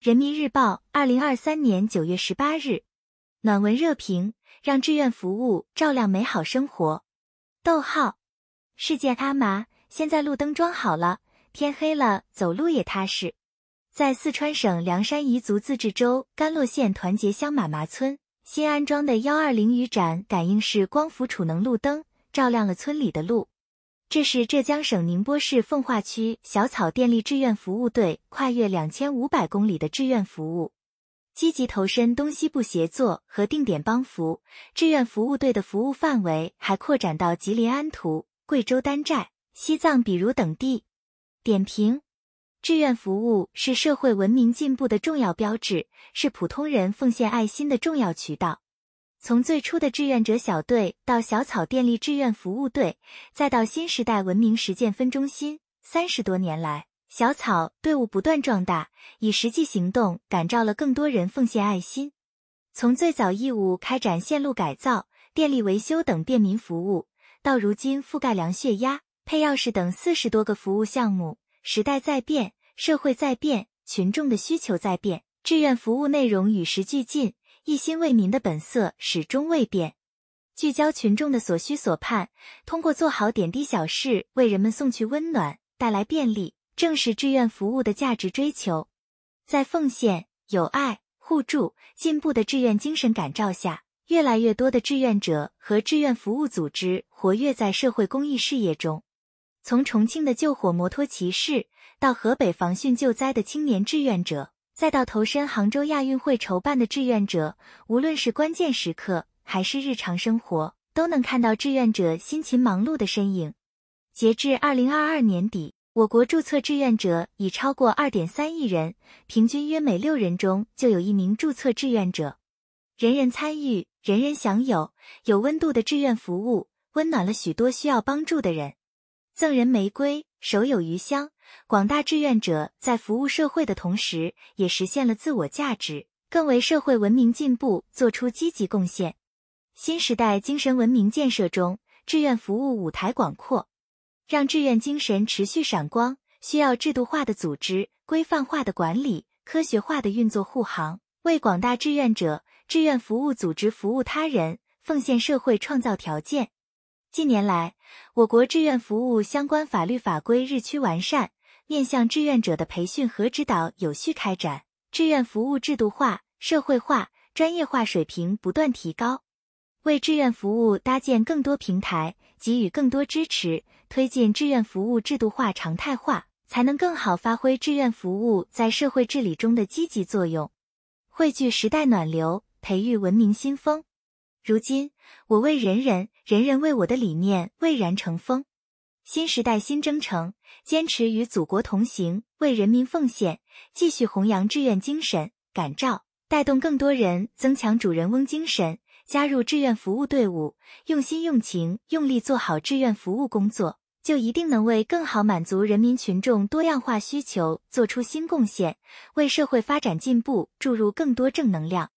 人民日报，二零二三年九月十八日，暖文热评：让志愿服务照亮美好生活。逗号，事件阿麻，现在路灯装好了，天黑了，走路也踏实。在四川省凉山彝族自治州甘洛县团结乡马麻村新安装的幺二零余盏感应式光伏储能路灯，照亮了村里的路。这是浙江省宁波市奉化区小草电力志愿服务队跨越两千五百公里的志愿服务，积极投身东西部协作和定点帮扶。志愿服务队的服务范围还扩展到吉林安图、贵州丹寨、西藏比如等地。点评：志愿服务是社会文明进步的重要标志，是普通人奉献爱心的重要渠道。从最初的志愿者小队到小草电力志愿服务队，再到新时代文明实践分中心，三十多年来，小草队伍不断壮大，以实际行动感召了更多人奉献爱心。从最早义务开展线路改造、电力维修等便民服务，到如今覆盖量血压、配钥匙等四十多个服务项目，时代在变，社会在变，群众的需求在变，志愿服务内容与时俱进。一心为民的本色始终未变，聚焦群众的所需所盼，通过做好点滴小事，为人们送去温暖，带来便利，正是志愿服务的价值追求。在奉献、友爱、互助、进步的志愿精神感召下，越来越多的志愿者和志愿服务组织活跃在社会公益事业中。从重庆的救火摩托骑士，到河北防汛救灾的青年志愿者。再到投身杭州亚运会筹办的志愿者，无论是关键时刻还是日常生活，都能看到志愿者辛勤忙碌的身影。截至二零二二年底，我国注册志愿者已超过二点三亿人，平均约每六人中就有一名注册志愿者。人人参与，人人享有，有温度的志愿服务，温暖了许多需要帮助的人。赠人玫瑰，手有余香。广大志愿者在服务社会的同时，也实现了自我价值，更为社会文明进步做出积极贡献。新时代精神文明建设中，志愿服务舞台广阔，让志愿精神持续闪光，需要制度化的组织、规范化的管理、科学化的运作护航，为广大志愿者、志愿服务组织服务他人、奉献社会创造条件。近年来，我国志愿服务相关法律法规日趋完善。面向志愿者的培训和指导有序开展，志愿服务制度化、社会化、专业化水平不断提高，为志愿服务搭建更多平台，给予更多支持，推进志愿服务制度化、常态化，才能更好发挥志愿服务在社会治理中的积极作用，汇聚时代暖流，培育文明新风。如今，我为人人，人人为我的理念蔚然成风。新时代新征程，坚持与祖国同行，为人民奉献，继续弘扬志愿精神，感召带动更多人增强主人翁精神，加入志愿服务队伍，用心用情用力做好志愿服务工作，就一定能为更好满足人民群众多样化需求做出新贡献，为社会发展进步注入更多正能量。